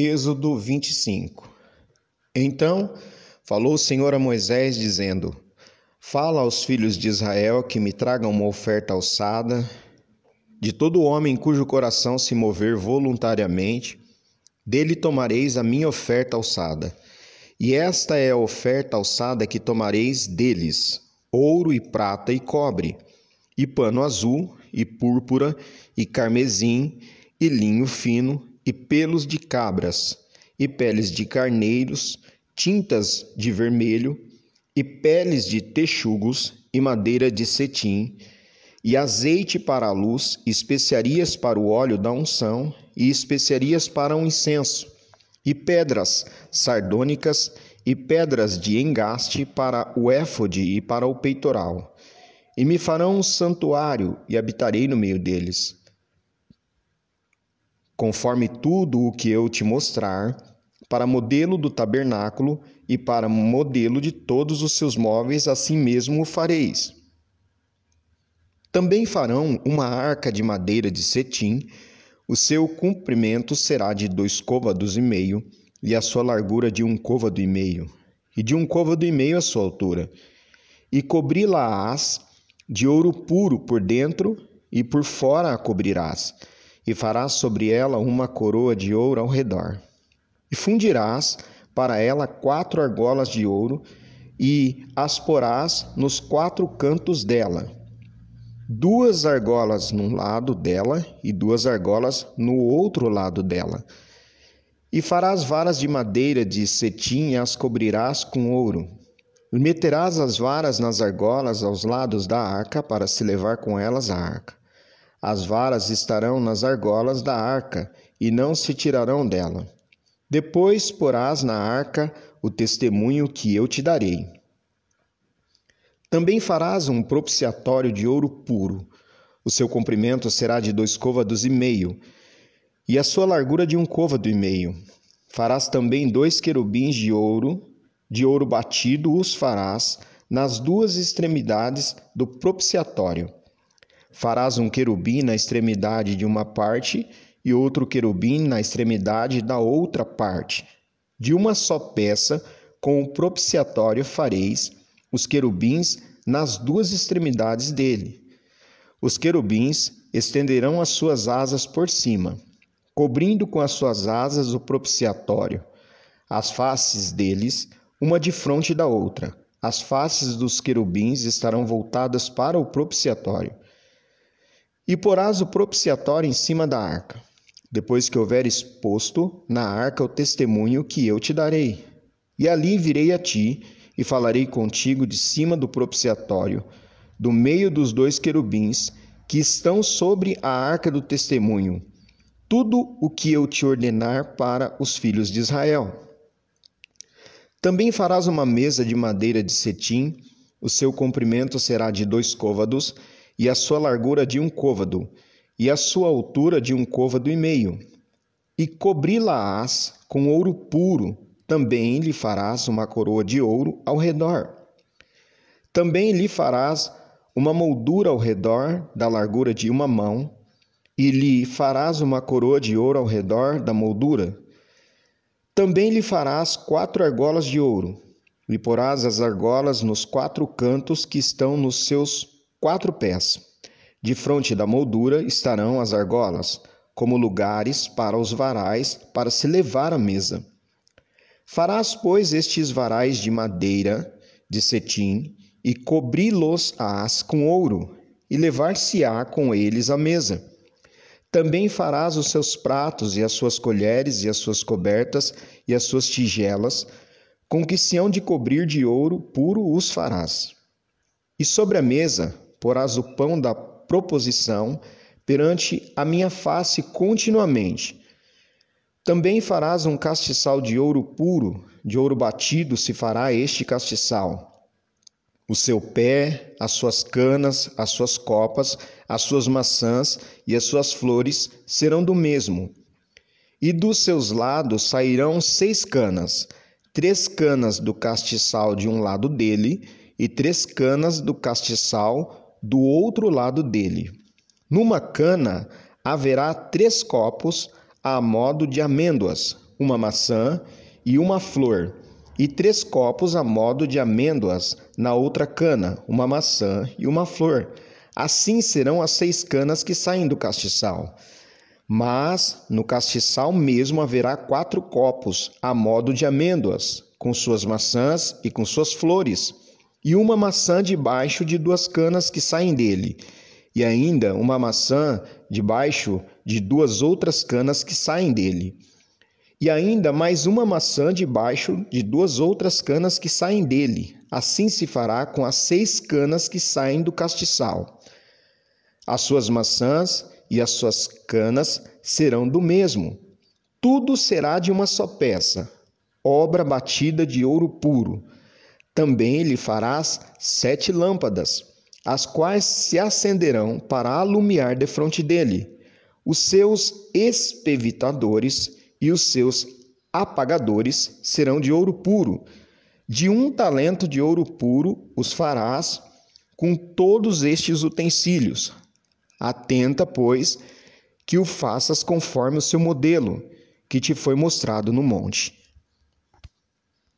Êxodo 25 Então falou o Senhor a Moisés, dizendo: Fala aos filhos de Israel que me tragam uma oferta alçada, de todo homem cujo coração se mover voluntariamente, dele tomareis a minha oferta alçada. E esta é a oferta alçada que tomareis deles: ouro e prata e cobre, e pano azul, e púrpura, e carmesim, e linho fino, e pelos de cabras, e peles de carneiros, tintas de vermelho, e peles de texugos, e madeira de cetim, e azeite para a luz, especiarias para o óleo da unção, e especiarias para o incenso, e pedras sardônicas, e pedras de engaste para o éfode e para o peitoral. E me farão um santuário, e habitarei no meio deles conforme tudo o que eu te mostrar, para modelo do tabernáculo e para modelo de todos os seus móveis, assim mesmo o fareis. Também farão uma arca de madeira de cetim, o seu comprimento será de dois côvados e meio, e a sua largura de um côvado e meio, e de um côvado e meio a sua altura. E cobri-la-ás de ouro puro por dentro, e por fora a cobrirás e farás sobre ela uma coroa de ouro ao redor. E fundirás para ela quatro argolas de ouro, e as porás nos quatro cantos dela, duas argolas num lado dela e duas argolas no outro lado dela. E farás varas de madeira de cetim e as cobrirás com ouro. E meterás as varas nas argolas aos lados da arca para se levar com elas a arca. As varas estarão nas argolas da arca e não se tirarão dela. Depois porás na arca o testemunho que eu te darei. Também farás um propiciatório de ouro puro. O seu comprimento será de dois côvados e meio, e a sua largura de um côvado e meio. Farás também dois querubins de ouro, de ouro batido os farás nas duas extremidades do propiciatório. Farás um querubim na extremidade de uma parte e outro querubim na extremidade da outra parte. De uma só peça, com o propiciatório fareis os querubins nas duas extremidades dele. Os querubins estenderão as suas asas por cima, cobrindo com as suas asas o propiciatório. As faces deles, uma de frente da outra. As faces dos querubins estarão voltadas para o propiciatório e porás o propiciatório em cima da arca, depois que houver exposto na arca o testemunho que eu te darei. E ali virei a ti e falarei contigo de cima do propiciatório, do meio dos dois querubins que estão sobre a arca do testemunho, tudo o que eu te ordenar para os filhos de Israel. Também farás uma mesa de madeira de cetim, o seu comprimento será de dois côvados, e a sua largura de um côvado, e a sua altura de um côvado e meio. E cobri-la-ás com ouro puro, também lhe farás uma coroa de ouro ao redor. Também lhe farás uma moldura ao redor da largura de uma mão, e lhe farás uma coroa de ouro ao redor da moldura. Também lhe farás quatro argolas de ouro, e porás as argolas nos quatro cantos que estão nos seus quatro pés. De fronte da moldura estarão as argolas, como lugares para os varais para se levar à mesa. Farás, pois, estes varais de madeira, de cetim, e cobri-los-ás com ouro, e levar-se-á com eles à mesa. Também farás os seus pratos, e as suas colheres, e as suas cobertas, e as suas tigelas, com que se hão de cobrir de ouro puro os farás. E sobre a mesa porás o pão da proposição perante a minha face continuamente. Também farás um castiçal de ouro puro, de ouro batido se fará este castiçal. O seu pé, as suas canas, as suas copas, as suas maçãs e as suas flores serão do mesmo. E dos seus lados sairão seis canas, três canas do castiçal de um lado dele, e três canas do castiçal do outro lado dele. Numa cana haverá três copos a modo de amêndoas, uma maçã e uma flor, e três copos a modo de amêndoas na outra cana, uma maçã e uma flor. Assim serão as seis canas que saem do castiçal. Mas no castiçal mesmo haverá quatro copos a modo de amêndoas, com suas maçãs e com suas flores, e uma maçã debaixo de duas canas que saem dele, e ainda uma maçã debaixo de duas outras canas que saem dele e ainda mais uma maçã debaixo de duas outras canas que saem dele. Assim se fará com as seis canas que saem do castiçal. As suas maçãs e as suas canas serão do mesmo. Tudo será de uma só peça, obra batida de ouro puro. Também lhe farás sete lâmpadas, as quais se acenderão para alumiar defronte dele. Os seus espevitadores e os seus apagadores serão de ouro puro. De um talento de ouro puro os farás com todos estes utensílios. Atenta, pois, que o faças conforme o seu modelo, que te foi mostrado no monte.